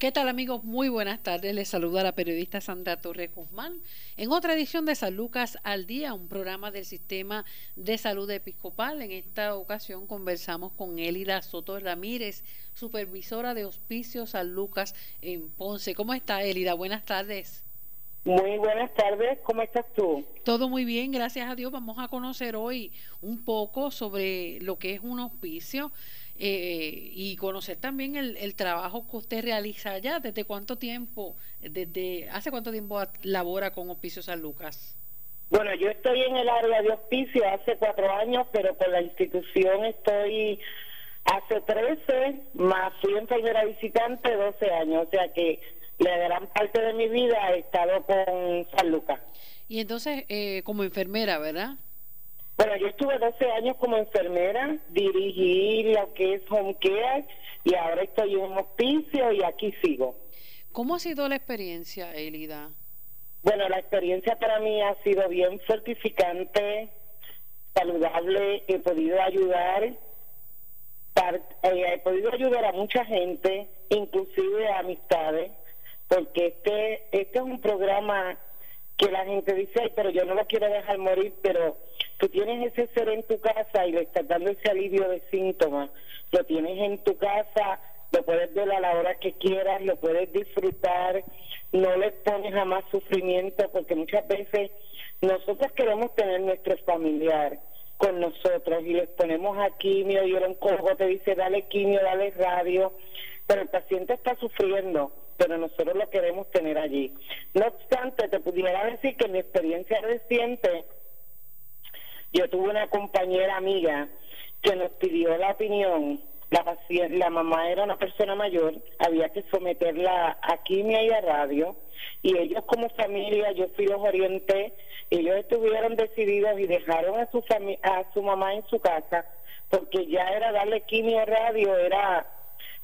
¿Qué tal amigos? Muy buenas tardes. Les saluda la periodista Sandra Torres Guzmán en otra edición de San Lucas al Día, un programa del Sistema de Salud Episcopal. En esta ocasión conversamos con Elida Soto Ramírez, supervisora de Hospicio San Lucas en Ponce. ¿Cómo está Elida? Buenas tardes. Muy buenas tardes, ¿cómo estás tú? Todo muy bien, gracias a Dios. Vamos a conocer hoy un poco sobre lo que es un hospicio. Eh, y conocer también el, el, trabajo que usted realiza allá. ¿Desde cuánto tiempo, desde hace cuánto tiempo labora con Hospicio San Lucas? Bueno, yo estoy en el área de hospicio hace cuatro años, pero con la institución estoy hace trece, más fui enfermera visitante 12 años, o sea que la gran parte de mi vida he estado con San Lucas. Y entonces, eh, como enfermera, ¿verdad? Bueno, yo estuve 12 años como enfermera, dirigí lo que es home care y ahora estoy en un hospicio y aquí sigo. ¿Cómo ha sido la experiencia, Elida? Bueno, la experiencia para mí ha sido bien fortificante, saludable, he podido ayudar, eh, he podido ayudar a mucha gente, inclusive a amistades, porque este, este es un programa que la gente dice, pero yo no lo quiero dejar morir, pero tú tienes ese ser en tu casa y le estás dando ese alivio de síntomas, lo tienes en tu casa, lo puedes ver a la hora que quieras, lo puedes disfrutar, no le pones jamás sufrimiento, porque muchas veces nosotros queremos tener nuestro familiar con nosotros y les ponemos a quimio y el oncólogo te dice dale quimio, dale radio, pero el paciente está sufriendo pero nosotros lo queremos tener allí. No obstante, te pudiera decir que mi experiencia reciente, yo tuve una compañera amiga que nos pidió la opinión. La, la mamá era una persona mayor, había que someterla a quimia y a radio, y ellos como familia, yo fui los orienté, ellos estuvieron decididos y dejaron a su, a su mamá en su casa, porque ya era darle quimio y radio, era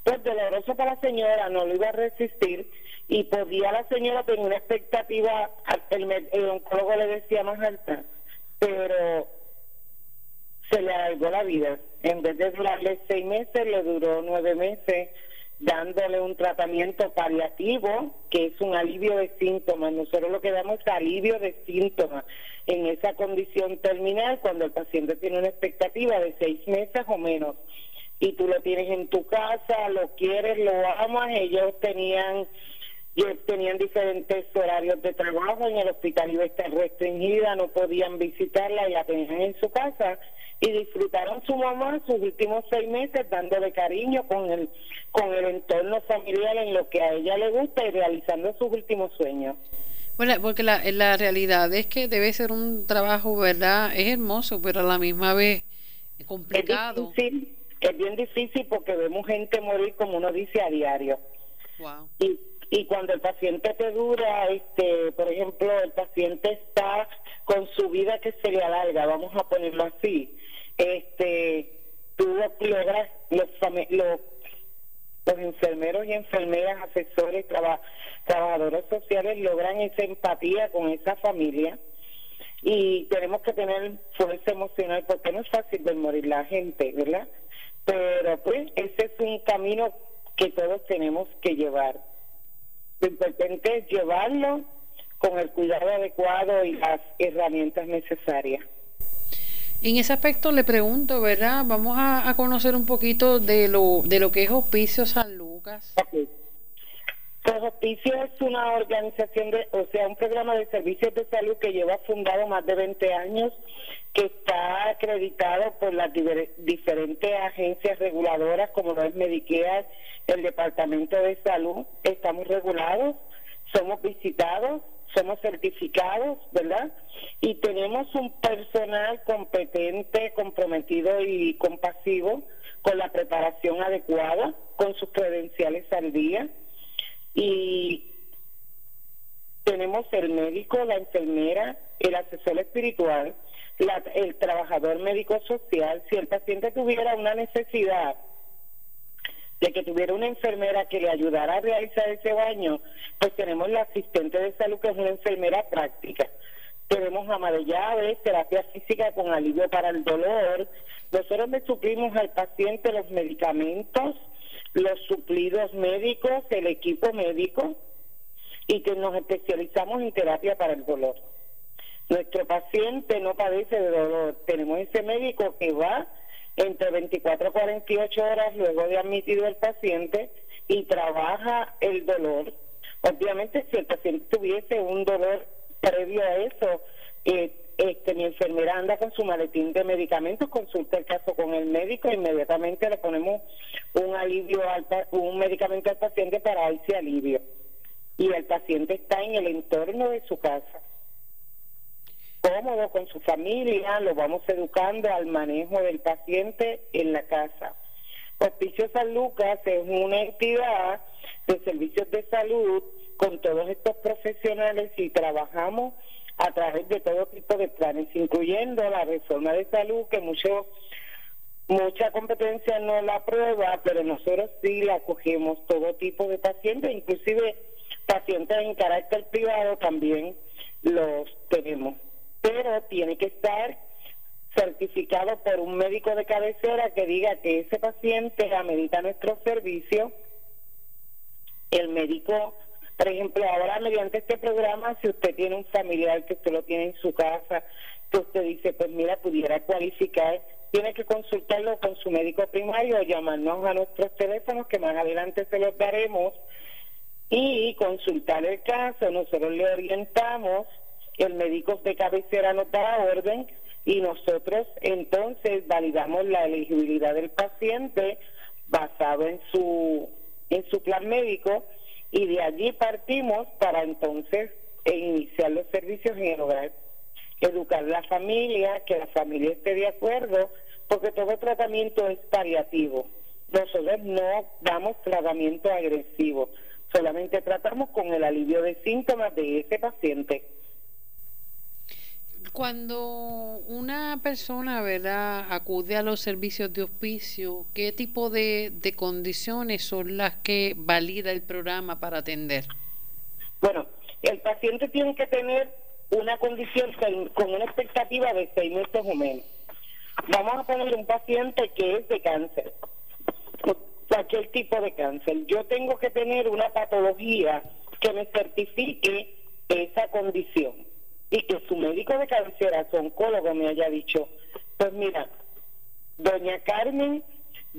pues doloroso para la señora, no lo iba a resistir y podía la señora tener una expectativa, el, oncólogo le decía más alta, pero se le alargó la vida. En vez de durarle seis meses, le duró nueve meses dándole un tratamiento paliativo, que es un alivio de síntomas. Nosotros lo que damos es alivio de síntomas en esa condición terminal cuando el paciente tiene una expectativa de seis meses o menos y tú lo tienes en tu casa, lo quieres, lo amas. Ellos tenían tenían diferentes horarios de trabajo, en el hospital iba a estar restringida, no podían visitarla y la tenían en su casa y disfrutaron su mamá sus últimos seis meses dándole cariño con el con el entorno familiar en lo que a ella le gusta y realizando sus últimos sueños. Bueno, porque la, la realidad es que debe ser un trabajo, ¿verdad? Es hermoso, pero a la misma vez complicado. Es es bien difícil porque vemos gente morir como uno dice a diario. Y, y cuando el paciente te dura, este, por ejemplo, el paciente está con su vida que se le alarga, vamos a ponerlo así, este, tú logras, los, los, los enfermeros y enfermeras, asesores, trabajadores sociales logran esa empatía con esa familia y tenemos que tener fuerza emocional porque no es fácil ver morir la gente, ¿verdad? Pero pues ese es un camino que todos tenemos que llevar. Lo importante es llevarlo con el cuidado adecuado y las herramientas necesarias. En ese aspecto le pregunto, ¿verdad? Vamos a, conocer un poquito de lo, de lo que es Hospicio San Lucas. Hospicio es una organización, de, o sea, un programa de servicios de salud que lleva fundado más de 20 años, que está acreditado por las diferentes agencias reguladoras, como lo es Medicare, el Departamento de Salud. Estamos regulados, somos visitados, somos certificados, ¿verdad? Y tenemos un personal competente, comprometido y compasivo, con la preparación adecuada, con sus credenciales al día y tenemos el médico, la enfermera, el asesor espiritual, el trabajador médico social. Si el paciente tuviera una necesidad de que tuviera una enfermera que le ayudara a realizar ese baño, pues tenemos la asistente de salud que es una enfermera práctica. Tenemos ama de llaves, terapia física con alivio para el dolor. Nosotros le suplimos al paciente los medicamentos, los suplidos médicos, el equipo médico y que nos especializamos en terapia para el dolor. Nuestro paciente no padece de dolor. Tenemos ese médico que va entre 24 y 48 horas luego de admitido el paciente y trabaja el dolor. Obviamente, si el paciente tuviese un dolor previo a eso, eh, este, mi enfermera anda con su maletín de medicamentos, consulta el caso con el médico, inmediatamente le ponemos un alivio, al, un medicamento al paciente para ese alivio. Y el paciente está en el entorno de su casa cómodo con su familia, lo vamos educando al manejo del paciente en la casa. Hospicio San Lucas es una entidad de servicios de salud con todos estos profesionales y trabajamos a través de todo tipo de planes, incluyendo la reforma de salud que mucho mucha competencia no la aprueba, pero nosotros sí la acogemos todo tipo de pacientes, inclusive pacientes en carácter privado también los tenemos pero tiene que estar certificado por un médico de cabecera que diga que ese paciente amerita nuestro servicio. El médico, por ejemplo, ahora mediante este programa, si usted tiene un familiar que usted lo tiene en su casa, que usted dice, pues mira, pudiera cualificar, tiene que consultarlo con su médico primario llamarnos a nuestros teléfonos que más adelante se los daremos y consultar el caso. Nosotros le orientamos el médico de cabecera nos da orden y nosotros entonces validamos la elegibilidad del paciente basado en su en su plan médico y de allí partimos para entonces iniciar los servicios en el hogar, educar a la familia, que la familia esté de acuerdo, porque todo tratamiento es paliativo. Nosotros no damos tratamiento agresivo, solamente tratamos con el alivio de síntomas de ese paciente. Cuando una persona, ¿verdad?, acude a los servicios de hospicio, ¿qué tipo de, condiciones son las que valida el programa para atender? Bueno, el paciente tiene que tener una condición con una expectativa de seis meses o menos. Vamos a poner un paciente que es de cáncer, cualquier tipo de cáncer. Yo tengo que tener una patología que me certifique esa condición y que su médico de cabecera, su oncólogo, me haya dicho, pues mira, doña Carmen,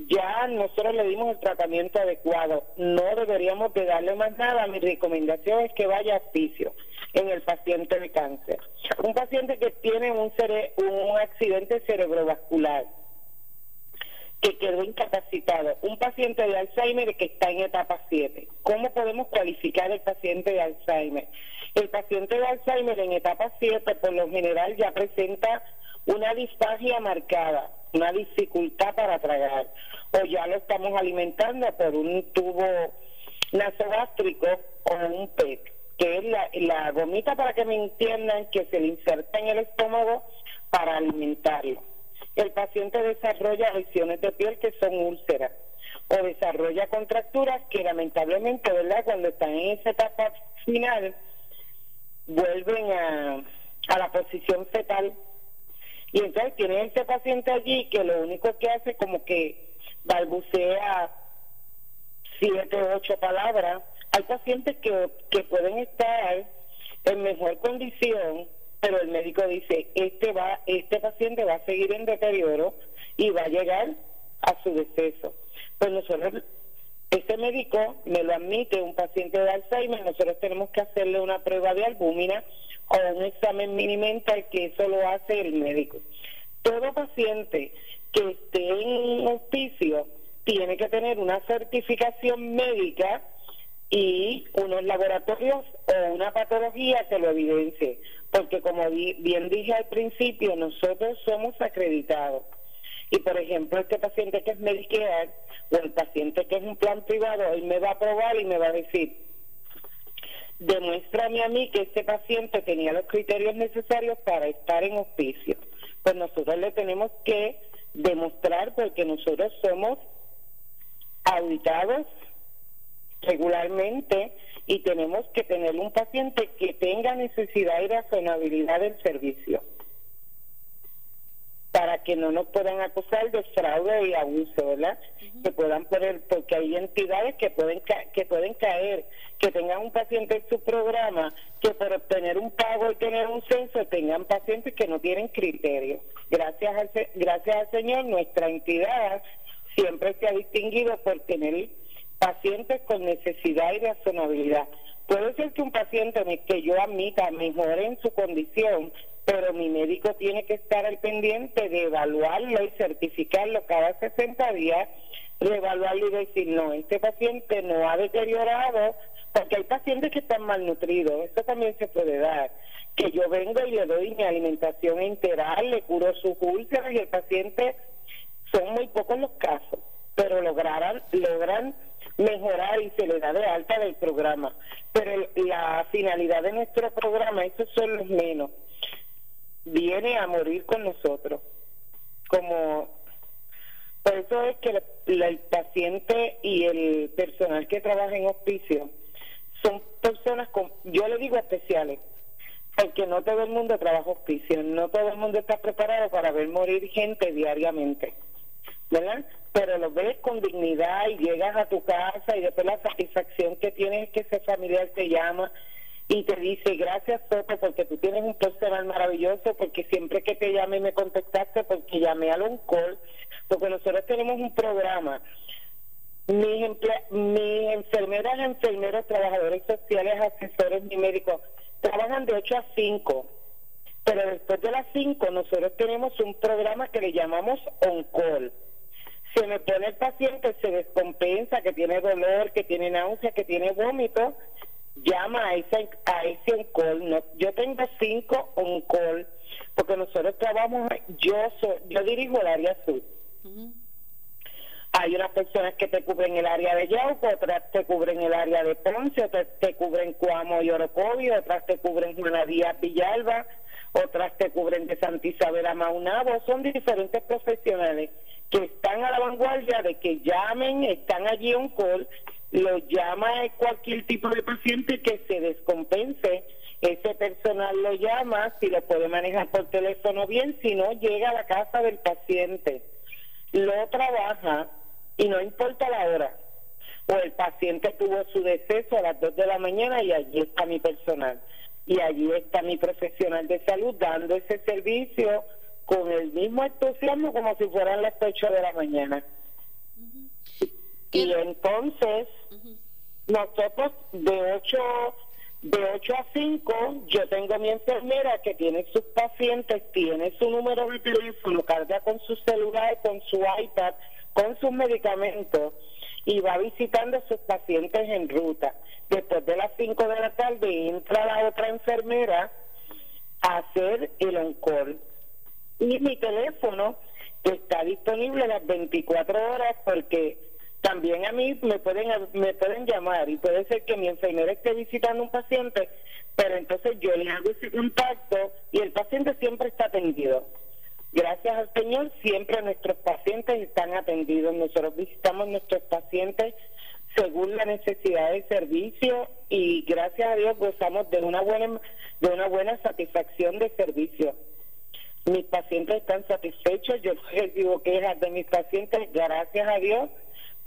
ya nosotros le dimos el tratamiento adecuado, no deberíamos de darle más nada, mi recomendación es que vaya a hospicio en el paciente de cáncer. Un paciente que tiene un, un accidente cerebrovascular, que quedó incapacitado, un paciente de Alzheimer que está en etapa 7. ¿Cómo podemos cualificar el paciente de Alzheimer? El paciente de Alzheimer en etapa 7 por lo general ya presenta una disfagia marcada, una dificultad para tragar, o ya lo estamos alimentando por un tubo nasogástrico o un PEC, que es la, la gomita para que me entiendan que se le inserta en el estómago para alimentarlo. El paciente desarrolla lesiones de piel que son úlceras o desarrolla contracturas que lamentablemente, ¿verdad? Cuando están en esa etapa final, vuelven a, a la posición fetal. Y entonces tiene este paciente allí que lo único que hace como que balbucea siete ocho palabras. Hay pacientes que, que pueden estar en mejor condición, pero el médico dice, este va, este paciente va a seguir en deterioro y va a llegar a su deceso. Pues nosotros este médico me lo admite un paciente de Alzheimer, nosotros tenemos que hacerle una prueba de albúmina o un examen minimental que eso lo hace el médico. Todo paciente que esté en hospicio tiene que tener una certificación médica y unos laboratorios o una patología que lo evidencie, porque como bien dije al principio, nosotros somos acreditados. Y por ejemplo, este paciente que es Medicare o el paciente que es un plan privado, él me va a probar y me va a decir, demuéstrame a mí que este paciente tenía los criterios necesarios para estar en hospicio. Pues nosotros le tenemos que demostrar porque nosotros somos auditados regularmente y tenemos que tener un paciente que tenga necesidad y razonabilidad del servicio para que no nos puedan acusar de fraude y abuso, ¿verdad? Que puedan poner, porque hay entidades que pueden que pueden caer, que tengan un paciente en su programa, que por obtener un pago y tener un censo tengan pacientes que no tienen criterio. Gracias al, gracias al Señor, nuestra entidad siempre se ha distinguido por tener pacientes con necesidad y razonabilidad. Puede ser que un paciente que yo admita mejore en su condición, pero mi médico tiene que estar al pendiente de evaluarlo y certificarlo cada 60 días, reevaluarlo y decir, no, este paciente no ha deteriorado, porque hay pacientes que están malnutridos, eso también se puede dar, que yo vengo y le doy mi alimentación integral, le curo sus úlceras y el paciente, son muy pocos los casos, pero logran mejorar y se le da de alta del programa. Pero la finalidad de nuestro programa, esos son los menos, viene a morir con nosotros. Como por eso es que el, paciente y el personal que trabaja en hospicio son personas con, yo le digo especiales, porque no todo el mundo trabaja hospicio, no todo el mundo está preparado para ver morir gente diariamente. ¿verdad? Pero lo ves con dignidad y llegas a tu casa y después la satisfacción que tienes es que ese familiar te llama y te dice gracias Soto porque tú tienes un personal maravilloso porque siempre que te llamé me contactaste porque llamé al ONCOL porque nosotros tenemos un programa. Mis, mis enfermeras, enfermeros, trabajadores sociales, asesores y médicos trabajan de 8 a 5 pero después de las 5 nosotros tenemos un programa que le llamamos ONCOL. Se me pone el paciente, se descompensa, que tiene dolor, que tiene náusea, que tiene vómito, llama a ese, a ese on-call. No, yo tengo cinco on-call, porque nosotros trabajamos, yo, yo dirijo el área sur. Hay unas personas que te cubren el área de Yauco, otras te cubren el área de Ponce, otras te cubren Cuamo y Orocovi, otras te cubren Juanadía Villalba, otras te cubren de Santa Isabel a Maunabo. Son diferentes profesionales que están a la vanguardia de que llamen, están allí un call, lo llama cualquier tipo de paciente que se descompense, ese personal lo llama, si lo puede manejar por teléfono bien, si no, llega a la casa del paciente, lo trabaja y no importa la hora. O el paciente tuvo su deceso a las 2 de la mañana y allí está mi personal. Y allí está mi profesional de salud dando ese servicio con el mismo entusiasmo como si fueran las 8 de la mañana. Y entonces, nosotros de 8 de 8 a 5, yo tengo mi enfermera que tiene sus pacientes, tiene su número de teléfono, carga con su celular, con su iPad, con sus medicamentos y va visitando a sus pacientes en ruta. Después de las 5 de la tarde entra la otra enfermera a hacer el encore y mi teléfono está disponible las 24 horas porque también a mí me pueden me pueden llamar y puede ser que mi enfermera esté visitando un paciente, pero entonces yo le hago ese contacto y el paciente siempre está atendido. Gracias al Señor, siempre nuestros pacientes están atendidos. Nosotros visitamos nuestros pacientes según la necesidad de servicio y gracias a Dios gozamos de una buena de una buena satisfacción de servicio. Mis pacientes están satisfechos, yo recibo quejas de mis pacientes, gracias a Dios,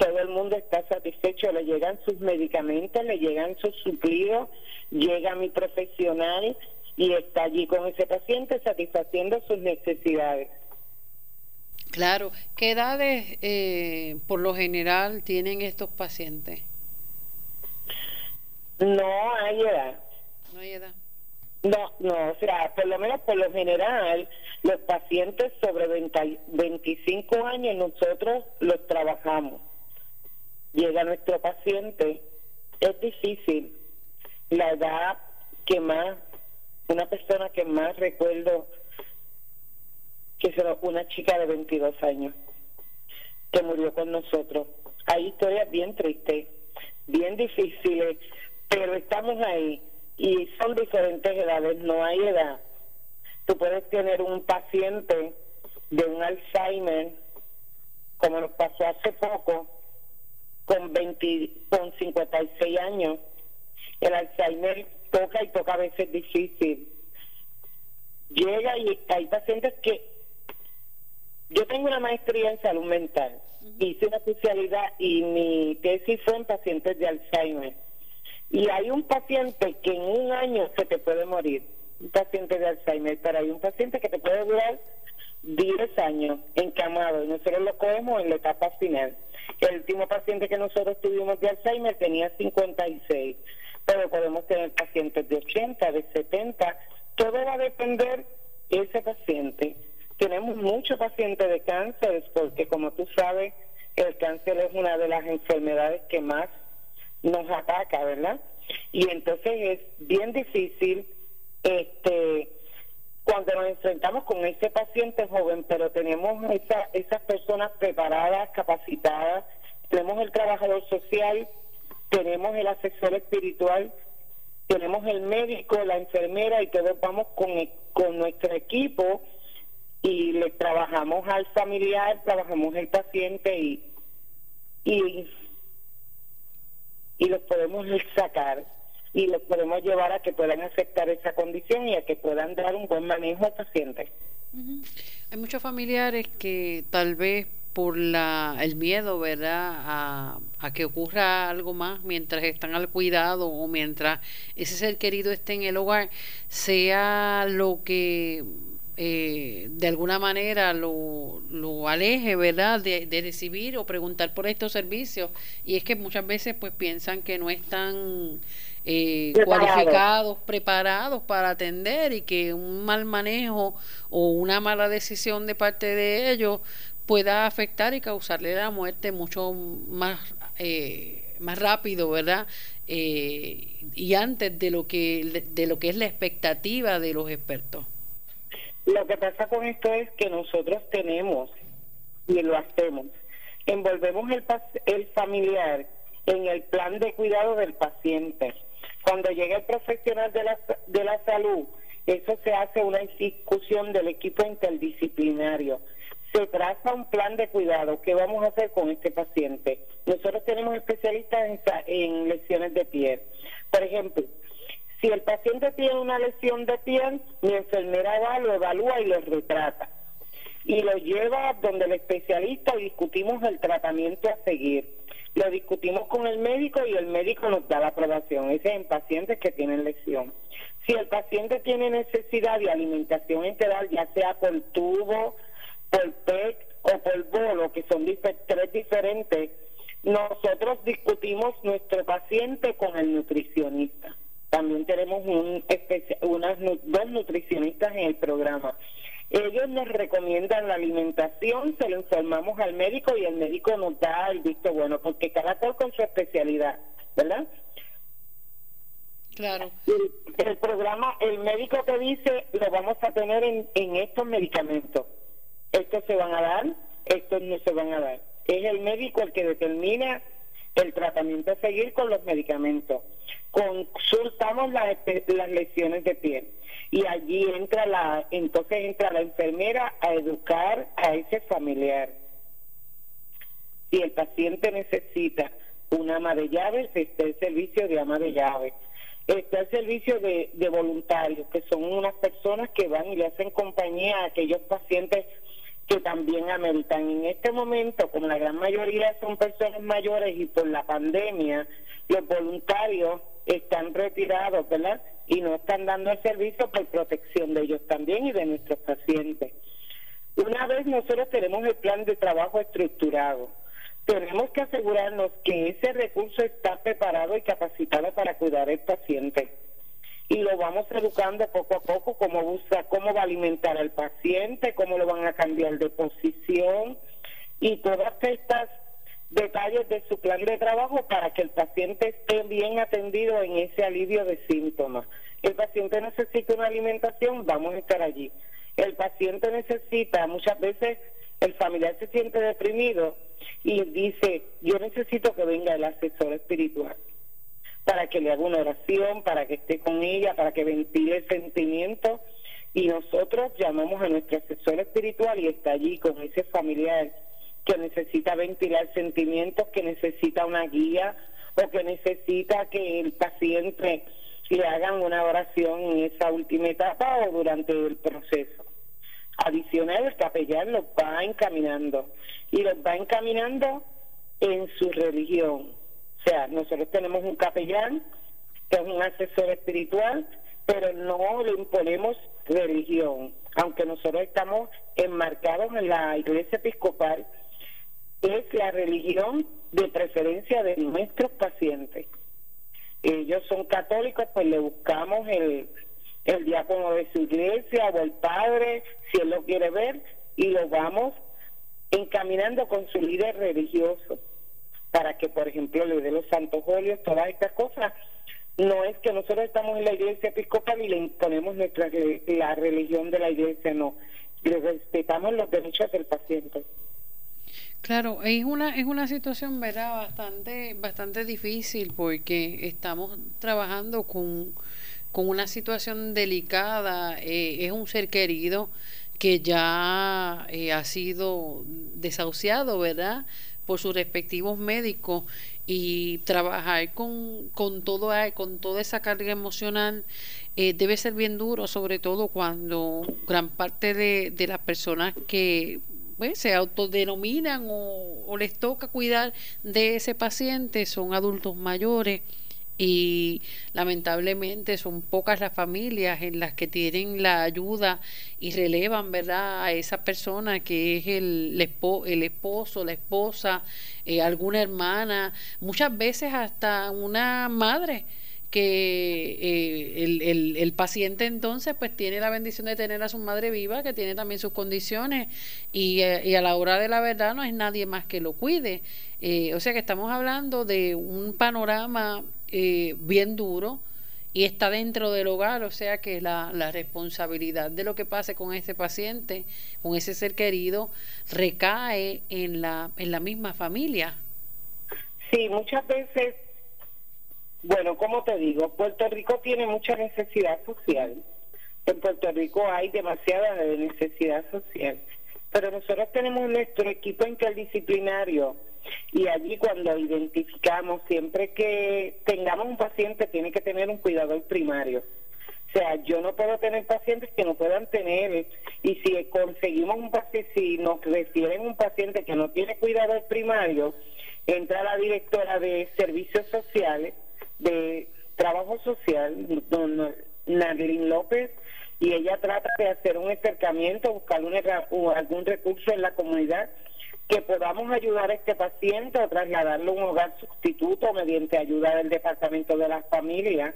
todo el mundo está satisfecho, le llegan sus medicamentos, le llegan sus suplidos, llega mi profesional y está allí con ese paciente satisfaciendo sus necesidades. Claro, ¿qué edades eh, por lo general tienen estos pacientes? No hay edad. No hay edad. No, no, o sea, por lo menos por lo general, los pacientes sobre 25 años nosotros los trabajamos. Llega nuestro paciente, es difícil. La edad que más, una persona que más recuerdo, que es una chica de 22 años, que murió con nosotros. Hay historias bien tristes, bien difíciles, pero estamos ahí y son diferentes edades, no hay edad. Tú puedes tener un paciente de un Alzheimer, como nos pasó hace poco, con, 20, con 56 años. El Alzheimer toca y toca a veces difícil. Llega y hay pacientes que yo tengo una maestría en salud mental, hice una especialidad y mi tesis fue en pacientes de Alzheimer. Y hay un paciente que en un año se te puede morir, un paciente de Alzheimer, pero hay un paciente que te puede durar 10 años encamado y nosotros lo cogemos en la etapa final. El último paciente que nosotros tuvimos de Alzheimer tenía 56, pero podemos tener pacientes de 80, de 70, todo va a depender de ese paciente. Tenemos muchos pacientes de cáncer porque como tú sabes, el cáncer es una de las enfermedades que más nos ataca, ¿verdad? Y entonces es bien difícil este cuando nos enfrentamos con ese paciente joven, pero tenemos esa, esas personas preparadas, capacitadas, tenemos el trabajador social, tenemos el asesor espiritual, tenemos el médico, la enfermera y todos vamos con, con nuestro equipo y le trabajamos al familiar, trabajamos el paciente y, y, y los podemos sacar y los podemos llevar a que puedan aceptar esa condición y a que puedan dar un buen manejo al paciente. Hay muchos familiares que tal vez por la, el miedo, ¿verdad?, a, a, que ocurra algo más mientras están al cuidado o mientras ese ser querido esté en el hogar, sea lo que eh, de alguna manera lo, lo aleje, ¿verdad?, de, de, recibir o preguntar por estos servicios. Y es que muchas veces pues piensan que no están eh, cualificados, preparados para atender y que un mal manejo o una mala decisión de parte de ellos pueda afectar y causarle la muerte mucho más eh, más rápido, ¿verdad? Eh, y antes de lo que de lo que es la expectativa de los expertos. Lo que pasa con esto es que nosotros tenemos y lo hacemos, envolvemos el, el familiar en el plan de cuidado del paciente cuando llega el profesional de la, de la salud, eso se hace una discusión del equipo interdisciplinario. Se traza un plan de cuidado. ¿Qué vamos a hacer con este paciente? Nosotros tenemos especialistas en, en lesiones de piel. Por ejemplo, si el paciente tiene una lesión de piel, mi enfermera va, lo evalúa y lo retrata. Y lo lleva donde el especialista y discutimos el tratamiento a seguir lo discutimos con el médico y el médico nos da la aprobación. Ese es en pacientes que tienen lesión. Si el paciente tiene necesidad de alimentación enteral, ya sea por tubo, por PET o por bolo, que son tres diferentes, nosotros discutimos nuestro paciente con el nutricionista. También tenemos un unas dos nutricionistas en el programa. Ellos nos recomiendan la alimentación, se lo informamos al médico y el médico nos da el visto bueno, porque cada cual con su especialidad, ¿verdad? Claro. El, programa, el médico te dice, lo vamos a tener en, en estos medicamentos. Estos se van a dar, estos no se van a dar. Es el médico el que determina el tratamiento a seguir con los medicamentos. Consultamos las, las lesiones de piel y allí entra la, entonces entra la enfermera a educar a ese familiar. Si el paciente necesita una ama de llaves, está el servicio de ama de llaves. Está el servicio de, de voluntarios, que son unas personas que van y le hacen compañía a aquellos pacientes que también ameritan. En este momento, como la gran mayoría son personas mayores y por la pandemia, los voluntarios están retirados, ¿verdad? Y no están dando el servicio por protección de ellos también y de nuestros pacientes. Una vez nosotros tenemos el plan de trabajo estructurado, tenemos que asegurarnos que ese recurso está preparado y capacitado para cuidar al paciente. Y lo vamos educando poco a poco, cómo, busca, cómo va a alimentar al paciente, cómo lo van a cambiar de posición y todas estas detalles de su plan de trabajo para que el paciente esté bien atendido en ese alivio de síntomas. El paciente necesita una alimentación, vamos a estar allí. El paciente necesita, muchas veces el familiar se siente deprimido y dice, yo necesito que venga el asesor espiritual para que le haga una oración, para que esté con ella, para que ventile el sentimiento. Y nosotros llamamos a nuestro asesor espiritual y está allí con ese familiar que necesita ventilar sentimientos, que necesita una guía o que necesita que el paciente le hagan una oración en esa última etapa o durante el proceso. Adicional, el capellán los va encaminando y los va encaminando en su religión. O sea, nosotros tenemos un capellán que es un asesor espiritual, pero no le imponemos religión, aunque nosotros estamos enmarcados en la iglesia episcopal, es la religión de preferencia de nuestros pacientes. Ellos son católicos, pues le buscamos el, el diácono de su iglesia o el padre, si él lo quiere ver, y lo vamos encaminando con su líder religioso para que, por ejemplo, le dé los santos óleos, todas estas cosas. No es que nosotros estamos en la iglesia episcopal y le imponemos nuestra la religión de la iglesia, no. Le respetamos los derechos del paciente. Claro, es una es una situación verdad bastante bastante difícil porque estamos trabajando con, con una situación delicada, eh, es un ser querido que ya eh, ha sido desahuciado, ¿verdad? Por sus respectivos médicos y trabajar con, con, todo, con toda esa carga emocional eh, debe ser bien duro, sobre todo cuando gran parte de, de las personas que pues, se autodenominan o, o les toca cuidar de ese paciente son adultos mayores y lamentablemente son pocas las familias en las que tienen la ayuda y relevan verdad a esa persona que es el, el esposo la esposa eh, alguna hermana muchas veces hasta una madre que eh, el, el, paciente entonces pues tiene la bendición de tener a su madre viva, que tiene también sus condiciones y, eh, y a la hora de la verdad no es nadie más que lo cuide. o sea que estamos hablando de un panorama eh, bien duro y está dentro del hogar, o sea que la, la responsabilidad de lo que pase con ese paciente, con ese ser querido, recae en la, en la misma familia. Sí, muchas veces, bueno, como te digo, Puerto Rico tiene mucha necesidad social. En Puerto Rico hay demasiada necesidad social, pero nosotros tenemos nuestro equipo interdisciplinario y allí cuando identificamos, siempre que tengamos un paciente, tiene que tener un cuidador primario. O sea, yo no puedo tener pacientes que no puedan tener, y si conseguimos un paciente, si nos refieren un paciente que no tiene cuidador primario, entra la directora de servicios sociales, de trabajo social, don Nadine López, y ella trata de hacer un acercamiento, buscar algún recurso en la comunidad que podamos ayudar a este paciente o trasladarlo a un hogar sustituto mediante ayuda del Departamento de las Familias.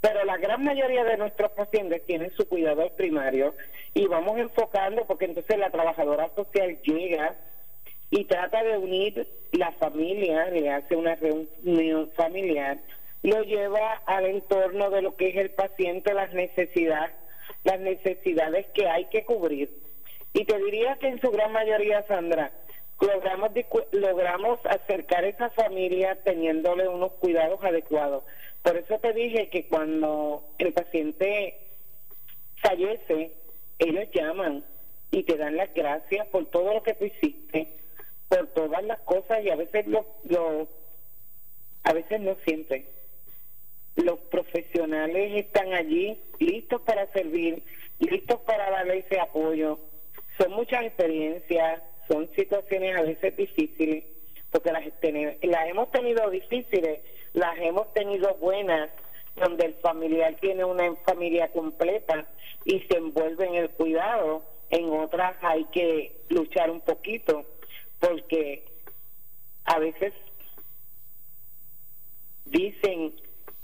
Pero la gran mayoría de nuestros pacientes tienen su cuidador primario y vamos enfocando porque entonces la trabajadora social llega y trata de unir la familia, le hace una reunión familiar, lo lleva al entorno de lo que es el paciente, las necesidades, las necesidades que hay que cubrir. Y te diría que en su gran mayoría, Sandra, logramos, logramos acercar a esa familia teniéndole unos cuidados adecuados. Por eso te dije que cuando el paciente fallece, ellos llaman y te dan las gracias por todo lo que tú hiciste, por todas las cosas y a veces lo, lo a veces no sienten. Los profesionales están allí listos para servir, listos para darle ese apoyo. Son muchas experiencias, son situaciones a veces difíciles, porque las, las hemos tenido difíciles, las hemos tenido buenas, donde el familiar tiene una familia completa y se envuelve en el cuidado, en otras hay que luchar un poquito, porque a veces dicen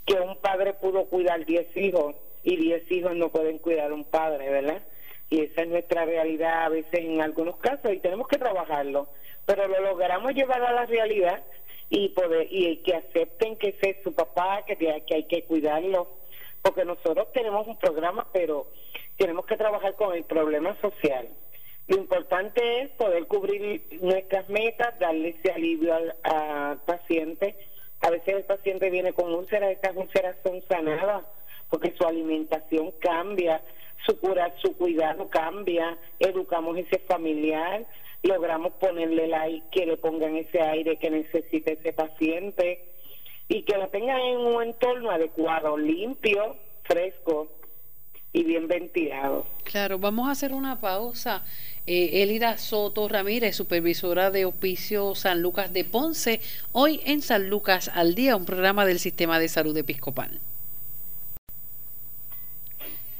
que un padre pudo cuidar 10 hijos y 10 hijos no pueden cuidar un padre, ¿verdad? y esa es nuestra realidad a veces en algunos casos y tenemos que trabajarlo, pero lo logramos llevar a la realidad y poder y que acepten que ese es su papá, que, que hay que cuidarlo, porque nosotros tenemos un programa, pero tenemos que trabajar con el problema social. Lo importante es poder cubrir nuestras metas, darle ese alivio al, paciente. A veces el paciente viene con úlceras, estas úlceras son sanadas porque su alimentación cambia, su cura, su cuidado cambia, educamos ese familiar, logramos ponerle el aire, que le pongan ese aire que necesita ese paciente y que lo tengan en un entorno adecuado, limpio, fresco y bien ventilado. Claro, vamos a hacer una pausa. Eh, Elida Soto Ramírez, supervisora de Hospicio San Lucas de Ponce, hoy en San Lucas al Día, un programa del Sistema de Salud Episcopal.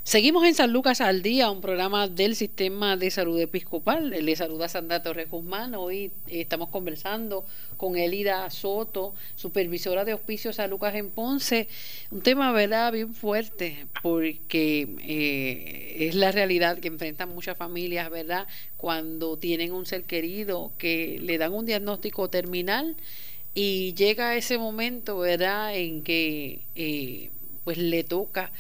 Seguimos en San Lucas al Día, un programa del Sistema de Salud Episcopal. Le saluda Sandra Torres Guzmán. Hoy estamos conversando con Elida Soto, supervisora de Hospicio San Lucas en Ponce. Un tema, ¿verdad?, bien fuerte, porque eh, es la realidad que enfrentan muchas familias, ¿verdad?, cuando tienen un ser querido que le dan un diagnóstico terminal y llega ese momento, ¿verdad?, en que eh, pues le toca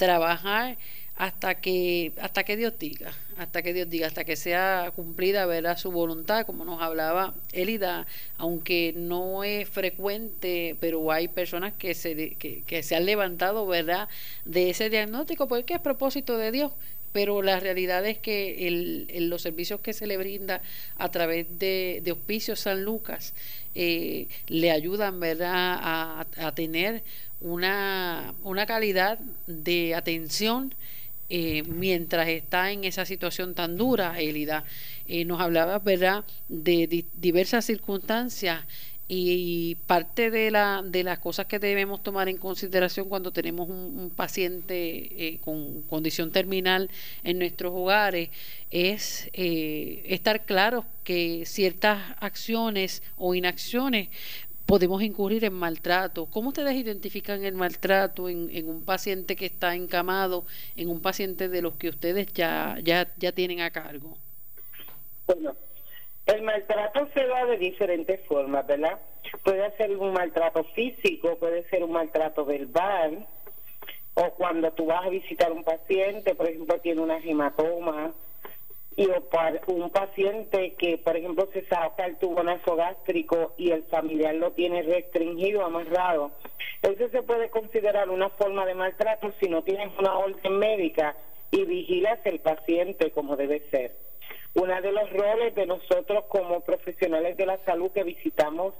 trabajar hasta que hasta que Dios diga, hasta que Dios diga, hasta que sea cumplida ¿verdad? su voluntad, como nos hablaba Elida, aunque no es frecuente, pero hay personas que se, que, se han levantado ¿verdad? de ese diagnóstico porque es propósito de Dios, pero la realidad es que el, los servicios que se le brinda a través de, de Hospicios San Lucas eh, le ayudan ¿verdad? A, tener una, una calidad de atención eh, mientras está en esa situación tan dura, Elida. Eh, nos hablaba, ¿verdad?, de diversas circunstancias y parte de, la, de las cosas que debemos tomar en consideración cuando tenemos un, paciente eh, con condición terminal en nuestros hogares es estar claros que ciertas acciones o inacciones podemos incurrir en maltrato. ¿Cómo ustedes identifican el maltrato en, un paciente que está encamado, en un paciente de los que ustedes ya, ya, ya tienen a cargo? Bueno, el maltrato se da de diferentes formas, ¿verdad? Puede ser un maltrato físico, puede ser un maltrato verbal, o cuando tú vas a visitar un paciente, por ejemplo, tiene una hematoma, y o un paciente que, por ejemplo, se saca el tubo nasogástrico y el familiar lo tiene restringido, amarrado, eso se puede considerar una forma de maltrato si no tienes una orden médica y vigilas el paciente como debe ser. Uno de los roles de nosotros como profesionales de la salud que visitamos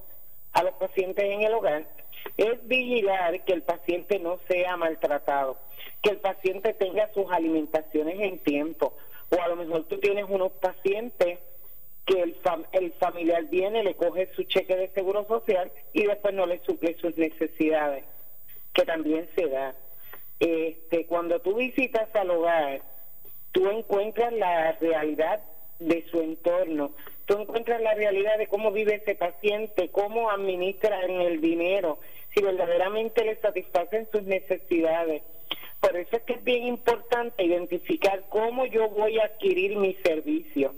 a los pacientes en el hogar es vigilar que el paciente no sea maltratado, que el paciente tenga sus alimentaciones en tiempo, o a lo mejor tú tienes unos pacientes que el, el familiar viene, le coge su cheque de seguro social y después no le suple sus necesidades, que también se da. Este, cuando tú visitas al hogar, tú encuentras la realidad de su entorno, tú encuentras la realidad de cómo vive ese paciente, cómo administra en el dinero, si verdaderamente le satisfacen sus necesidades por eso es que es bien importante identificar cómo yo voy a adquirir mi servicio.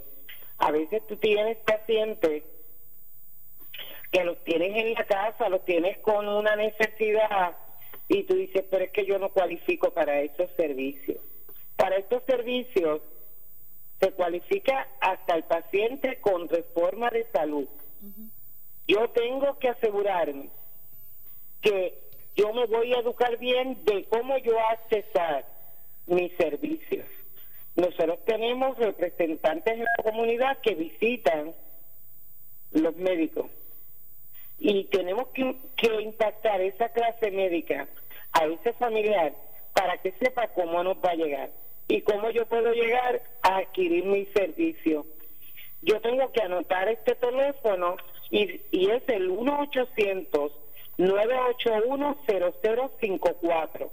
A veces tú tienes pacientes que los tienes en la casa, los tienes con una necesidad y tú dices, pero es que yo no cualifico para esos servicios. Para estos servicios se cualifica hasta el paciente con reforma de salud. Yo tengo que asegurarme que yo me voy a educar bien de cómo yo accesar mis servicios. Nosotros tenemos representantes en la comunidad que visitan los médicos y tenemos que, impactar esa clase médica a ese familiar para que sepa cómo nos va a llegar y cómo yo puedo llegar a adquirir mi servicio. Yo tengo que anotar este teléfono y, y es el 1 800 981-0054.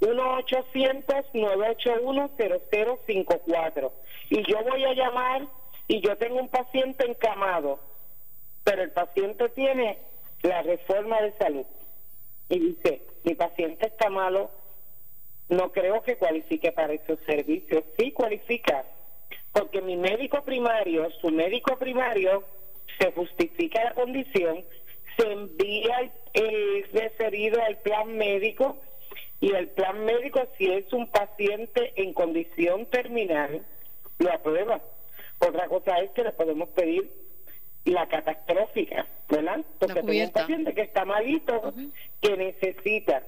1-800-981-0054. Y yo voy a llamar y yo tengo un paciente encamado, pero el paciente tiene la reforma de salud. Y dice, mi paciente está malo, no creo que cualifique para esos servicios. Sí cualifica, porque mi médico primario, su médico primario, se justifica la condición se envía el, referido al plan médico y el plan médico, si es un paciente en condición terminal, lo aprueba. Otra cosa es que le podemos pedir la catastrófica, ¿verdad? Porque tengo un paciente que está malito, que necesita.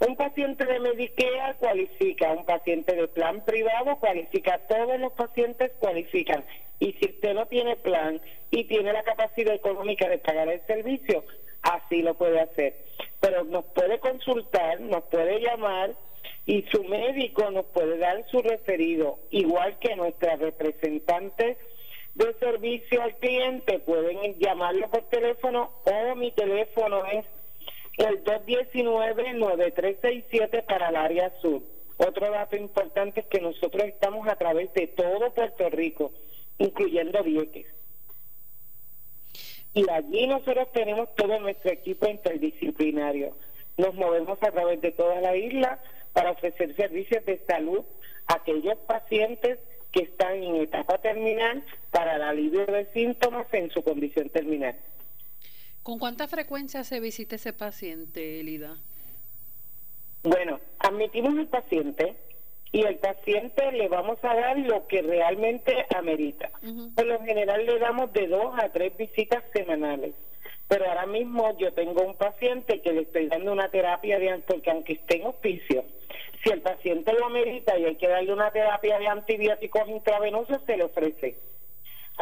Un paciente de Medicare cualifica, un paciente de plan privado cualifica, todos los pacientes cualifican. Y si usted no tiene plan y tiene la capacidad económica de pagar el servicio, así lo puede hacer. Pero nos puede consultar, nos puede llamar y su médico nos puede dar su referido, igual que nuestras representantes de servicio al cliente pueden llamarlo por teléfono o mi teléfono es el 219-9367 para el área sur. Otro dato importante es que nosotros estamos a través de todo Puerto Rico, incluyendo Vieques. Y allí nosotros tenemos todo nuestro equipo interdisciplinario. Nos movemos a través de toda la isla para ofrecer servicios de salud a aquellos pacientes que están en etapa terminal para el alivio de síntomas en su condición terminal. ¿Con cuánta frecuencia se visita ese paciente, Elida? Bueno, admitimos al paciente y el paciente le vamos a dar lo que realmente amerita. Por lo general le damos de dos a tres visitas semanales. Pero ahora mismo yo tengo un paciente que le estoy dando una terapia de porque aunque esté en hospicio, si el paciente lo amerita y hay que darle una terapia de antibióticos intravenosos, se le ofrece.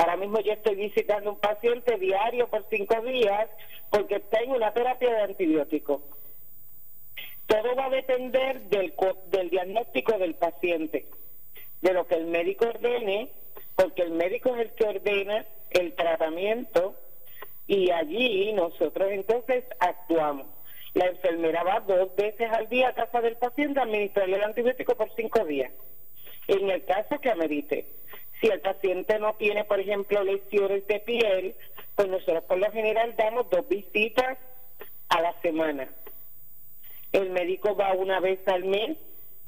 Ahora mismo yo estoy visitando un paciente diario por cinco días porque está en una terapia de antibióticos. Todo va a depender del diagnóstico del paciente, de lo que el médico ordene, porque el médico es el que ordena el tratamiento y allí nosotros entonces actuamos. La enfermera va dos veces al día a casa del paciente a administrarle el antibiótico por cinco días. En el caso que amerite. Si el paciente no tiene, por ejemplo, lesiones de piel, pues nosotros por lo general damos dos visitas a la semana el médico va una vez al mes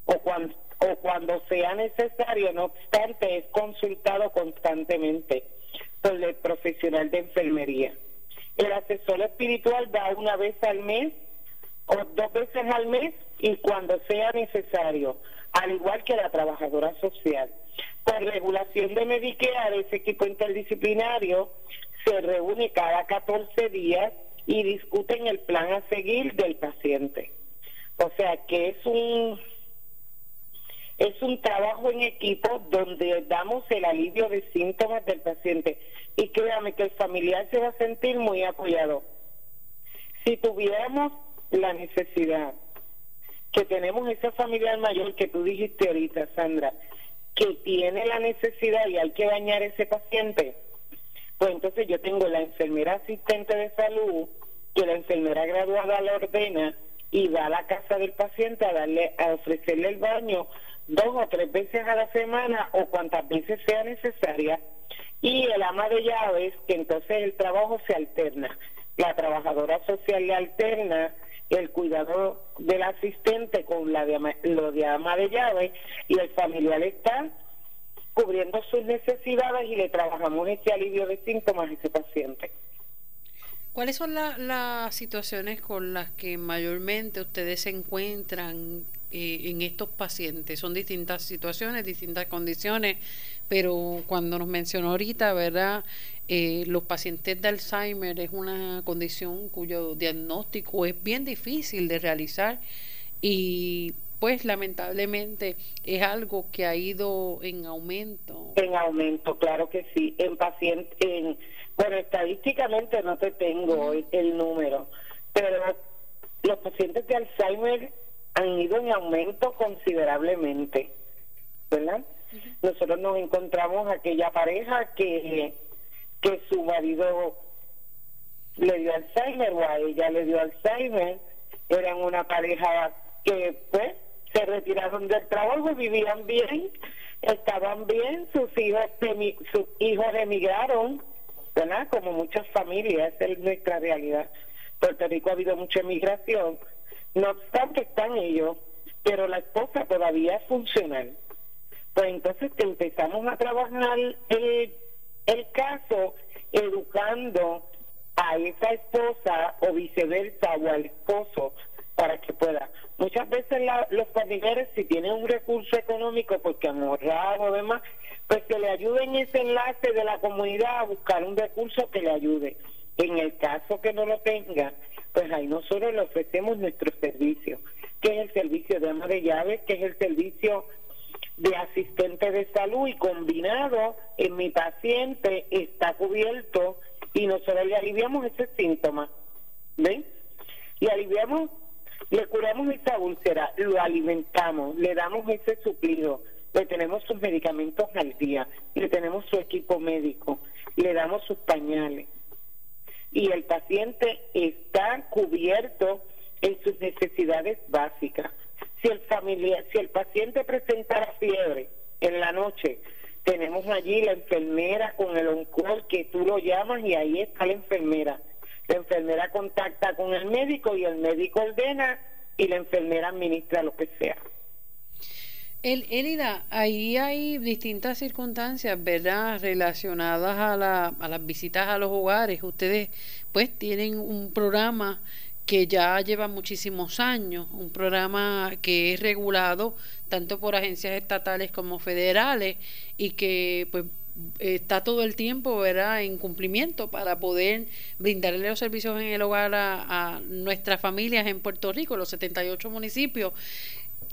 o cuando, sea necesario, no obstante, es consultado constantemente por el profesional de enfermería. El asesor espiritual va una vez al mes o dos veces al mes y cuando sea necesario, al igual que la trabajadora social. Por regulación de Medicare, ese equipo interdisciplinario se reúne cada 14 días y discuten el plan a seguir del paciente. O sea que es un es un trabajo en equipo donde damos el alivio de síntomas del paciente y créame que el familiar se va a sentir muy apoyado. Si tuviéramos la necesidad que tenemos esa familiar mayor que tú dijiste ahorita, Sandra, que tiene la necesidad y hay que bañar ese paciente, pues entonces yo tengo la enfermera asistente de salud, que la enfermera graduada la ordena, y va a la casa del paciente a darle a ofrecerle el baño dos o tres veces a la semana o cuantas veces sea necesaria. Y el ama de llaves que entonces el trabajo se alterna. La trabajadora social le alterna el cuidado del asistente con la de, lo de ama de llaves y el familiar está cubriendo sus necesidades y le trabajamos ese alivio de síntomas a ese paciente. ¿Cuáles son las situaciones con las que mayormente ustedes se encuentran eh, en estos pacientes? Son distintas situaciones, distintas condiciones, pero cuando nos mencionó ahorita, ¿verdad? Eh, los pacientes de Alzheimer es una condición cuyo diagnóstico es bien difícil de realizar y pues lamentablemente es algo que ha ido en aumento. En aumento, claro que sí. En pacientes, en bueno, estadísticamente no te tengo el, número, pero los pacientes de Alzheimer han ido en aumento considerablemente, ¿verdad? Nosotros nos encontramos aquella pareja que, que su marido le dio Alzheimer o a ella le dio Alzheimer, eran una pareja que pues se retiraron del trabajo, vivían bien, estaban bien, sus hijos, sus hijos emigraron ¿verdad? Como muchas familias, es nuestra realidad. Puerto Rico ha habido mucha emigración, no obstante están ellos, pero la esposa todavía es funcional. Pues entonces empezamos a trabajar el, el caso educando a esa esposa o viceversa o al esposo para que pueda. Muchas veces los familiares si tienen un recurso económico porque han o demás, pues que le ayude en ese enlace de la comunidad a buscar un recurso que le ayude. En el caso que no lo tenga, pues ahí nosotros le ofrecemos nuestro servicio, que es el servicio de ama de llaves, que es el servicio de asistente de salud y combinado en mi paciente está cubierto y nosotros le aliviamos ese síntoma. ¿Ven? Y aliviamos le curamos esa úlcera, lo alimentamos, le damos ese suplido, le tenemos sus medicamentos al día, le tenemos su equipo médico, le damos sus pañales. Y el paciente está cubierto en sus necesidades básicas. Si el familiar, si el paciente presenta fiebre en la noche, tenemos allí la enfermera con el oncol que tú lo llamas y ahí está la enfermera. La enfermera contacta con el médico y el médico ordena y la enfermera administra lo que sea. El, Elida, ahí hay distintas circunstancias, ¿verdad?, relacionadas a, la, a las visitas a los hogares. Ustedes, pues, tienen un programa que ya lleva muchísimos años, un programa que es regulado tanto por agencias estatales como federales y que pues está todo el tiempo ¿verdad? en cumplimiento para poder brindarle los servicios en el hogar a, a nuestras familias en Puerto Rico, los 78 municipios.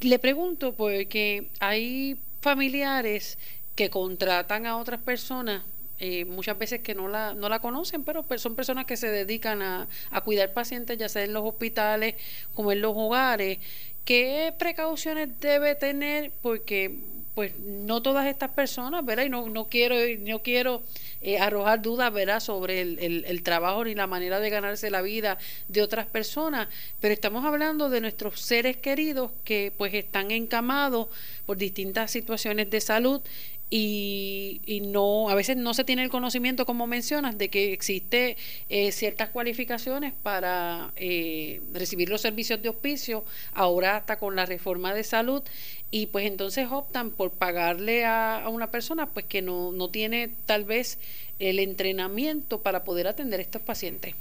Le pregunto porque hay familiares que contratan a otras personas eh, muchas veces que no la, no la conocen, pero son personas que se dedican a, a cuidar pacientes, ya sea en los hospitales como en los hogares. ¿Qué precauciones debe tener? Porque pues no todas estas personas, ¿verdad? Y no, no quiero, no quiero eh, arrojar dudas, ¿verdad?, sobre el, el, el, trabajo ni la manera de ganarse la vida de otras personas, pero estamos hablando de nuestros seres queridos que pues están encamados por distintas situaciones de salud y, y, no a veces no se tiene el conocimiento como mencionas de que existe eh, ciertas cualificaciones para eh, recibir los servicios de hospicio ahora hasta con la reforma de salud y pues entonces optan por pagarle a, a una persona pues que no, no tiene tal vez el entrenamiento para poder atender a estos pacientes.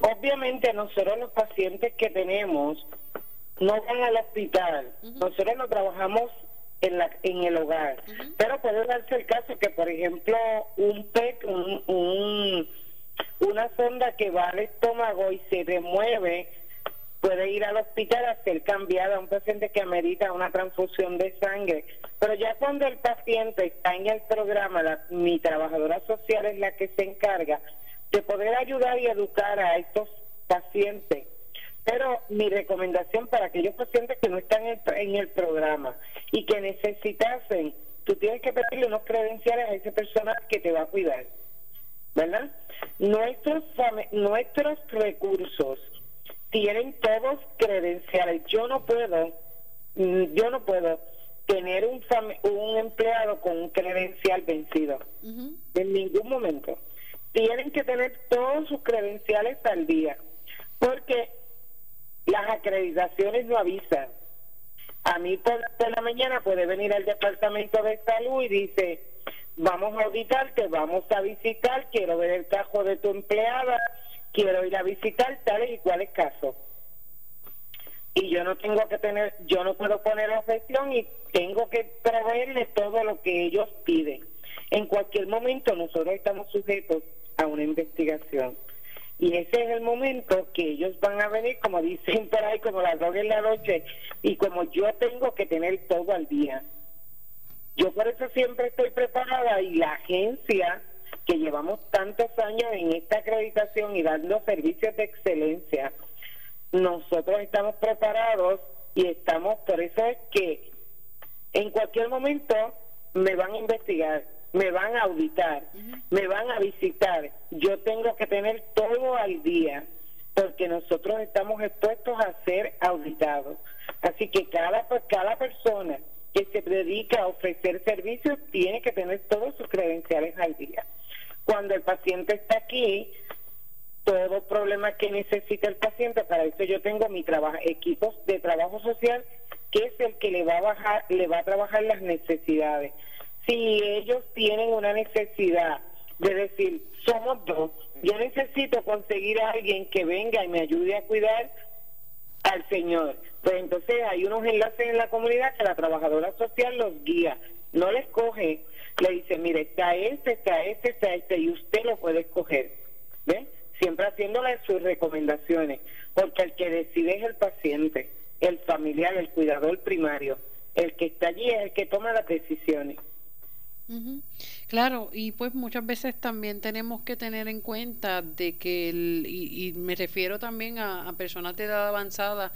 Obviamente nosotros los pacientes que tenemos no van al hospital. Nosotros no trabajamos en, la, en el hogar. Pero puede darse el caso que, por ejemplo, un PEC, un, una sonda que va al estómago y se remueve, puede ir al hospital a ser cambiada a un paciente que amerita una transfusión de sangre. Pero ya cuando el paciente está en el programa, la, mi trabajadora social es la que se encarga de poder ayudar y educar a estos pacientes pero mi recomendación para aquellos pacientes que no están en el, programa y que necesitasen, tú tienes que pedirle unos credenciales a esa persona que te va a cuidar, ¿verdad? Nuestros, nuestros recursos tienen todos credenciales. Yo no puedo, mm, yo no puedo tener un, un empleado con un credencial vencido en ningún momento. Tienen que tener todos sus credenciales al día, porque las acreditaciones no avisan. A mí por la mañana puede venir al departamento de salud y dice, vamos a auditarte, vamos a visitar, quiero ver el cajo de tu empleada, quiero ir a visitar tales y cuáles casos. Y yo no tengo que tener, yo no puedo poner objeción y tengo que proveerle todo lo que ellos piden. En cualquier momento nosotros estamos sujetos a una investigación. Y ese es el momento que ellos van a venir, como dicen por ahí, como las dos en la noche, y como yo tengo que tener todo al día. Yo por eso siempre estoy preparada y la agencia que llevamos tantos años en esta acreditación y dando servicios de excelencia, nosotros estamos preparados y estamos, por eso es que en cualquier momento me van a investigar me van a auditar, me van a visitar. Yo tengo que tener todo al día porque nosotros estamos expuestos a ser auditados. Así que cada, cada persona que se dedica a ofrecer servicios tiene que tener todos sus credenciales al día. Cuando el paciente está aquí, todo problema que necesita el paciente, para eso yo tengo mi trabajo, equipos de trabajo social, que es el que le va a bajar, le va a trabajar las necesidades si ellos tienen una necesidad de decir, somos dos, yo necesito conseguir a alguien que venga y me ayude a cuidar al Señor. Pues entonces hay unos enlaces en la comunidad que la trabajadora social los guía, no les coge, le dice, mire, está este, está este, está este, y usted lo puede escoger. ¿Ve? Siempre haciéndole sus recomendaciones, porque el que decide es el paciente, el familiar, el cuidador primario. El que está allí es el que toma las decisiones. Claro, y pues muchas veces también tenemos que tener en cuenta de que, el, y, me refiero también a, personas de edad avanzada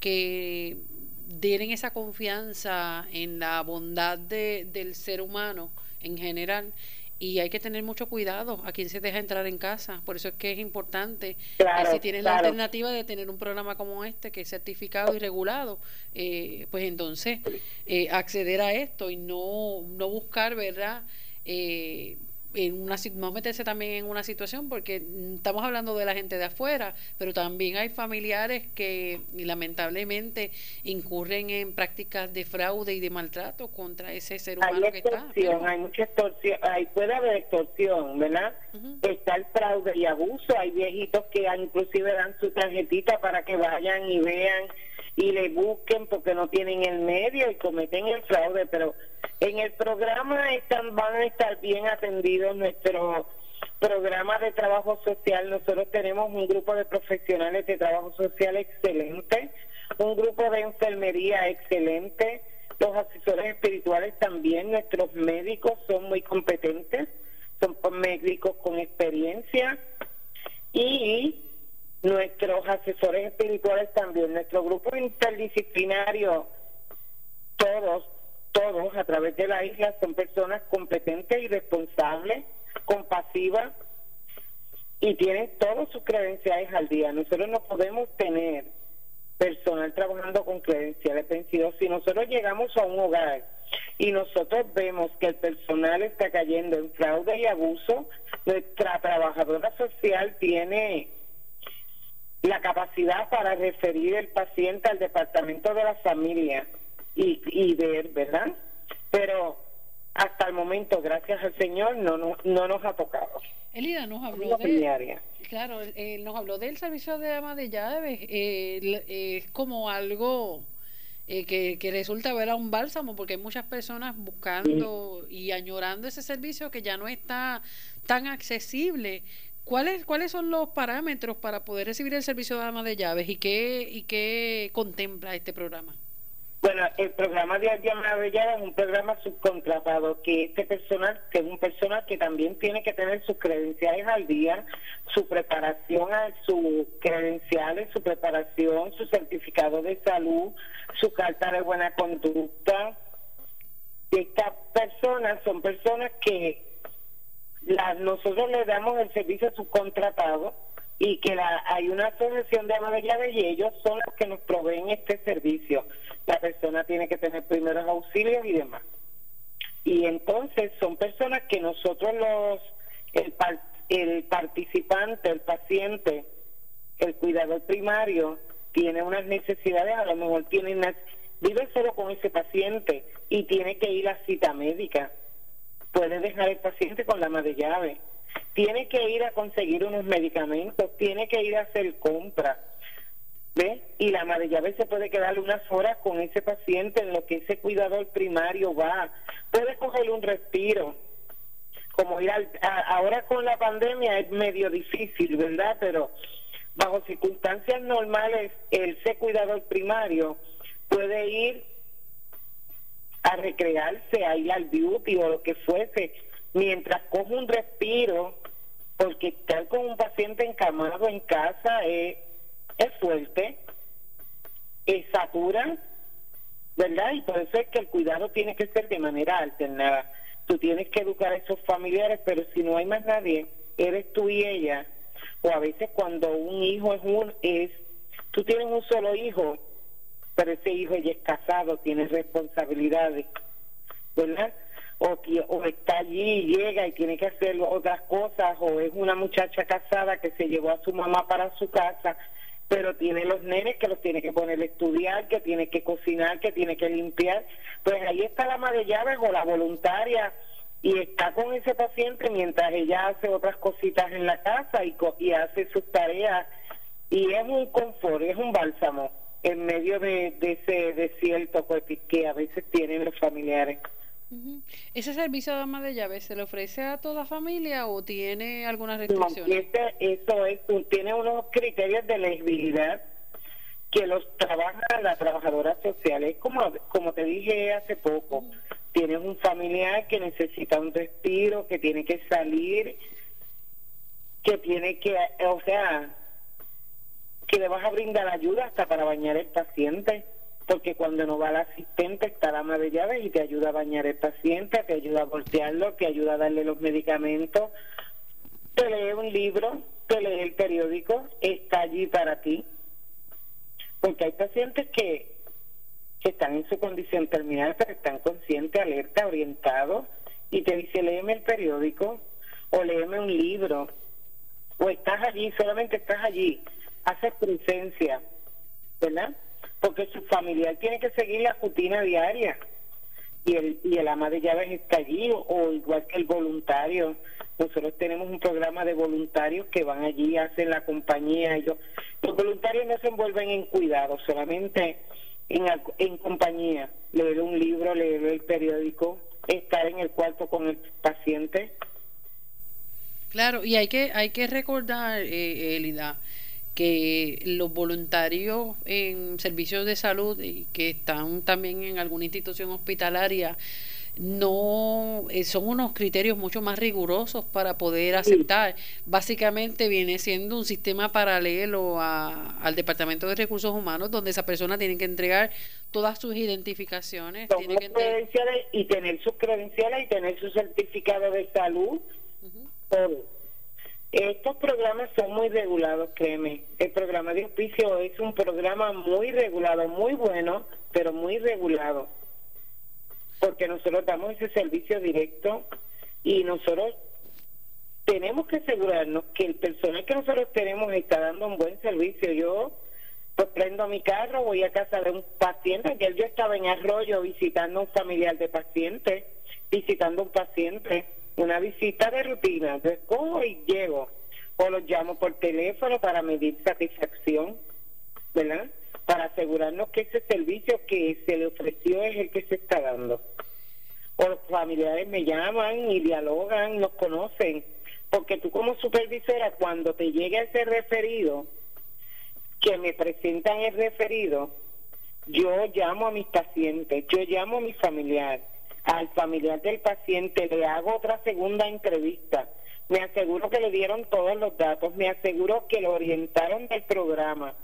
que den esa confianza en la bondad de, del ser humano en general y hay que tener mucho cuidado a quién se deja entrar en casa. Por eso es que es importante que si tienes la alternativa de tener un programa como este que es certificado y regulado, eh, pues entonces eh, acceder a esto y no, no buscar, ¿verdad? Eh, en una, no meterse también en una situación porque estamos hablando de la gente de afuera, pero también hay familiares que lamentablemente incurren en prácticas de fraude y de maltrato contra ese ser humano hay que está. Hay mucha extorsión, hay, puede haber extorsión, ¿verdad? Está el fraude y abuso, hay viejitos que inclusive dan su tarjetita para que vayan y vean y le busquen porque no tienen el medio y cometen el fraude, pero en el programa están, van a estar bien atendidos nuestro programa de trabajo social. Nosotros tenemos un grupo de profesionales de trabajo social excelente, un grupo de enfermería excelente, los asesores espirituales también, nuestros médicos son muy competentes, son médicos con experiencia y nuestros asesores espirituales también, nuestro grupo interdisciplinario, todos, todos a través de la isla son personas competentes y responsables, compasivas y tienen todos sus credenciales al día. Nosotros no podemos tener personal trabajando con credenciales vencidos. Si nosotros llegamos a un hogar y nosotros vemos que el personal está cayendo en fraude y abuso, nuestra trabajadora social tiene la capacidad para referir el paciente al departamento de la familia y, y ver, ¿verdad? Pero hasta el momento, gracias al Señor, no, no, no nos ha tocado. Elida nos habló de, claro, nos habló del servicio de ama de llaves, eh, es como algo eh, que, que, resulta ver a un bálsamo, porque hay muchas personas buscando y añorando ese servicio que ya no está tan accesible ¿Cuáles, ¿Cuáles son los parámetros para poder recibir el servicio de ama de llaves y qué, y qué contempla este programa? Bueno, el programa de ama de llaves es un programa subcontratado que este personal, que es un personal que también tiene que tener sus credenciales al día, su preparación, sus credenciales, su preparación, su certificado de salud, su carta de buena conducta. Estas personas son personas que nosotros le damos el servicio subcontratado y que la, hay una asociación de ama de llaves y ellos son los que nos proveen este servicio. La persona tiene que tener primeros auxilios y demás. Y entonces son personas que nosotros los, el, el participante, el paciente, el cuidador primario, tiene unas necesidades, a lo mejor tiene vive solo con ese paciente y tiene que ir a cita médica puede dejar el paciente con la madre llave. Tiene que ir a conseguir unos medicamentos, tiene que ir a hacer compras. ¿Ve? Y la madre llave se puede quedar unas horas con ese paciente en lo que ese cuidador primario va. Puede coger un respiro. Como ir ahora con la pandemia es medio difícil, ¿verdad? Pero bajo circunstancias normales, ese cuidador primario puede ir a recrearse, a ir al beauty o lo que fuese, mientras coge un respiro, porque estar con un paciente encamado en casa es, es fuerte, es satura, ¿verdad? Y por eso es que el cuidado tiene que ser de manera alternada. Tú tienes que educar a esos familiares, pero si no hay más nadie, eres tú y ella. O a veces cuando un hijo es un es, tú tienes un solo hijo, pero ese hijo ya es casado, tiene responsabilidades, ¿verdad? O, o está allí y llega y tiene que hacer otras cosas, o es una muchacha casada que se llevó a su mamá para su casa, pero tiene los nenes que los tiene que poner a estudiar, que tiene que cocinar, que tiene que limpiar. Pues ahí está la madre llave o la voluntaria y está con ese paciente mientras ella hace otras cositas en la casa y, y hace sus tareas. Y es un confort, es un bálsamo en medio de, ese desierto pues, que a veces tienen los familiares. ¿Ese servicio de ama de llaves se le ofrece a toda familia o tiene algunas restricciones? eso es, tiene unos criterios de elegibilidad que los trabaja la trabajadora social. Es como, como te dije hace poco, tienes un familiar que necesita un respiro, que tiene que salir, que tiene que, o sea, que le vas a brindar ayuda hasta para bañar el paciente, porque cuando no va el asistente está la madre llave y te ayuda a bañar el paciente, te ayuda a voltearlo, te ayuda a darle los medicamentos, te lee un libro, te lee el periódico, está allí para ti. Porque hay pacientes que, que están en su condición terminal, pero están conscientes, alerta, orientados, y te dice, léeme el periódico o léeme un libro, o estás allí, solamente estás allí, haces presencia, ¿verdad? Porque su familiar tiene que seguir la rutina diaria y el, y el ama de llaves está allí, o, igual que el voluntario. Nosotros tenemos un programa de voluntarios que van allí, hacen la compañía. Ellos, los voluntarios no se envuelven en cuidado, solamente en, en compañía. Leer un libro, leer el periódico, estar en el cuarto con el paciente. Claro, y hay que, hay que recordar, eh, Elida, que los voluntarios en servicios de salud y que están también en alguna institución hospitalaria no eh, son unos criterios mucho más rigurosos para poder aceptar. Básicamente viene siendo un sistema paralelo al Departamento de Recursos Humanos donde esa persona tiene que entregar todas sus identificaciones, tiene que credenciales y tener sus credenciales y tener su certificado de salud. Estos programas son muy regulados, créeme. El programa de hospicio es un programa muy regulado, muy bueno, pero muy regulado. Porque nosotros damos ese servicio directo y nosotros tenemos que asegurarnos que el personal que nosotros tenemos está dando un buen servicio. Yo pues prendo mi carro, voy a casa de un paciente, ayer yo estaba en Arroyo visitando a un familiar de paciente, visitando a un paciente una visita de rutina. Entonces cojo y llego o los llamo por teléfono para medir satisfacción, ¿verdad? Para asegurarnos que ese servicio que se le ofreció es el que se está dando. O los familiares me llaman y dialogan, nos conocen, porque tú como supervisora cuando te llega ese referido, que me presentan el referido, yo llamo a mis pacientes, yo llamo a mi familiar, al familiar del paciente le hago otra segunda entrevista, me aseguro que le dieron todos los datos, me aseguro que lo orientaron del programa.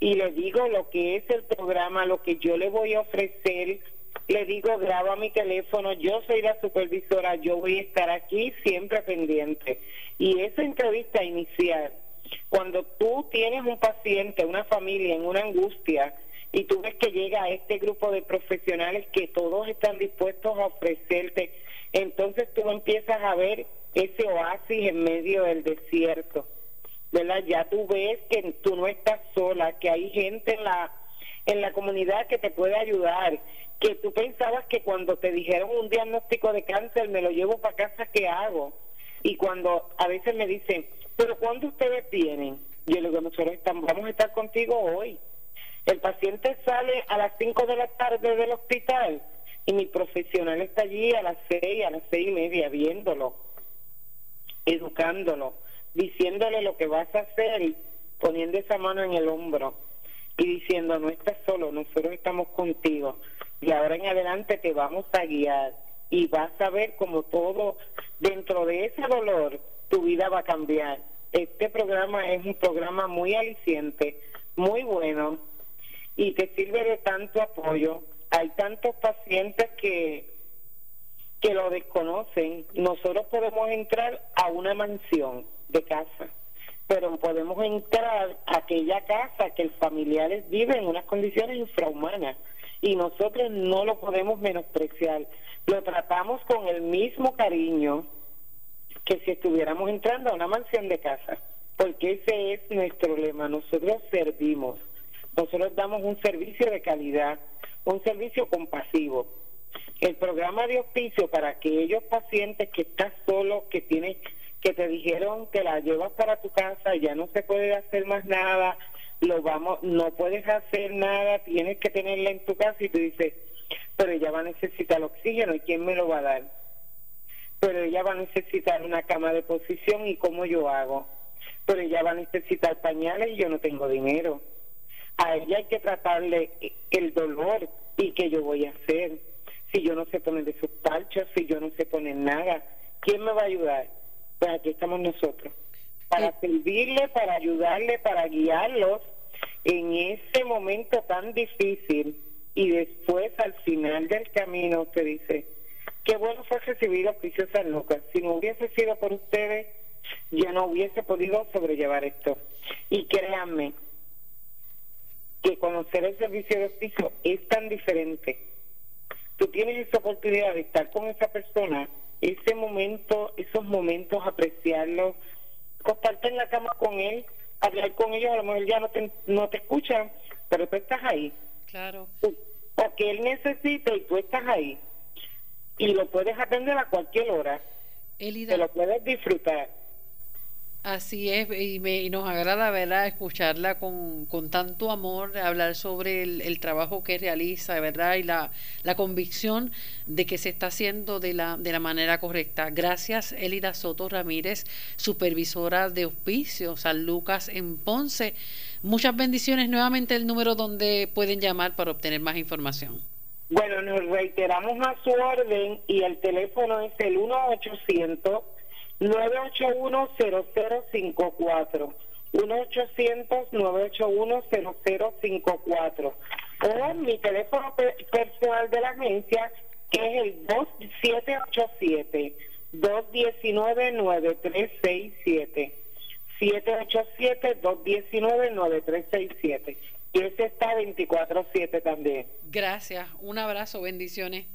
Y le digo lo que es el programa, lo que yo le voy a ofrecer, le digo graba mi teléfono, yo soy la supervisora, yo voy a estar aquí siempre pendiente. Y esa entrevista inicial, cuando tú tienes un paciente, una familia en una angustia, y tú ves que llega este grupo de profesionales que todos están dispuestos a ofrecerte, entonces tú empiezas a ver ese oasis en medio del desierto, ¿verdad? Ya tú ves que tú no estás sola, que hay gente en la en la comunidad que te puede ayudar, que tú pensabas que cuando te dijeron un diagnóstico de cáncer me lo llevo para casa, ¿qué hago? Y cuando a veces me dicen, pero ¿cuándo ustedes vienen? Yo le digo, nosotros estamos, vamos a estar contigo hoy. El paciente sale a las 5 de la tarde del hospital y mi profesional está allí a las 6, a las seis y media viéndolo, educándolo, diciéndole lo que vas a hacer, poniendo esa mano en el hombro y diciendo, no estás solo, nosotros estamos contigo y ahora en adelante te vamos a guiar y vas a ver como todo dentro de ese dolor tu vida va a cambiar. Este programa es un programa muy aliciente, muy bueno, y te sirve de tanto apoyo. Hay tantos pacientes que, que lo desconocen. Nosotros podemos entrar a una mansión de casa, pero podemos entrar a aquella casa que el familiares vive en unas condiciones infrahumanas y nosotros no lo podemos menospreciar. Lo tratamos con el mismo cariño que si estuviéramos entrando a una mansión de casa, porque ese es nuestro lema. Nosotros servimos nosotros damos un servicio de calidad, un servicio compasivo. El programa de hospicio para aquellos pacientes que estás solo, que tienes, que te dijeron que la llevas para tu casa, ya no se puede hacer más nada, lo vamos, no puedes hacer nada, tienes que tenerla en tu casa y tú dices, pero ella va a necesitar oxígeno y quién me lo va a dar. Pero ella va a necesitar una cama de posición y cómo yo hago. Pero ella va a necesitar pañales y yo no tengo dinero a ella hay que tratarle el dolor y que yo voy a hacer. si yo no sé poner de sus parchos, si yo no sé poner nada? ¿Quién me va a ayudar? Pues aquí estamos nosotros, para servirle, para ayudarle, para guiarlos en ese momento tan difícil y después al final del camino usted dice, qué bueno fue recibir oficio San Lucas, si no hubiese sido por ustedes, yo no hubiese podido sobrellevar esto. Y créanme que conocer el servicio de oficio es tan diferente. Tú tienes esa oportunidad de estar con esa persona, ese momento, esos momentos, apreciarlos, acostarte en la cama con él, hablar con ellos, a lo mejor ya no te, no te escuchan, pero tú estás ahí. Claro. Porque él necesita y tú estás ahí. Y lo puedes atender a cualquier hora. Elida. Te lo puedes disfrutar. Así es, y, me, y nos agrada ¿verdad? escucharla con, con tanto amor, hablar sobre el, trabajo que realiza ¿verdad? y la, la, convicción de que se está haciendo de la, de la manera correcta. Gracias, Elida Soto Ramírez, supervisora de Hospicio San Lucas en Ponce. Muchas bendiciones. Nuevamente el número donde pueden llamar para obtener más información. Bueno, nos reiteramos a su orden y el teléfono es el 1 800 981-0054. 1-800-981-0054. O mi teléfono personal de la agencia, que es el 2787-219-9367. 787-219-9367. Y ese está 24-7 también. Gracias. Un abrazo. Bendiciones.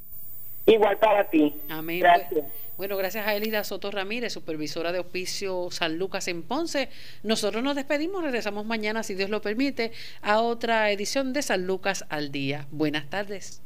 Igual para ti. Amén. Gracias. Bueno, gracias a Elida Soto Ramírez, supervisora de Hospicio San Lucas en Ponce. Nosotros nos despedimos, regresamos mañana, si Dios lo permite, a otra edición de San Lucas al Día. Buenas tardes.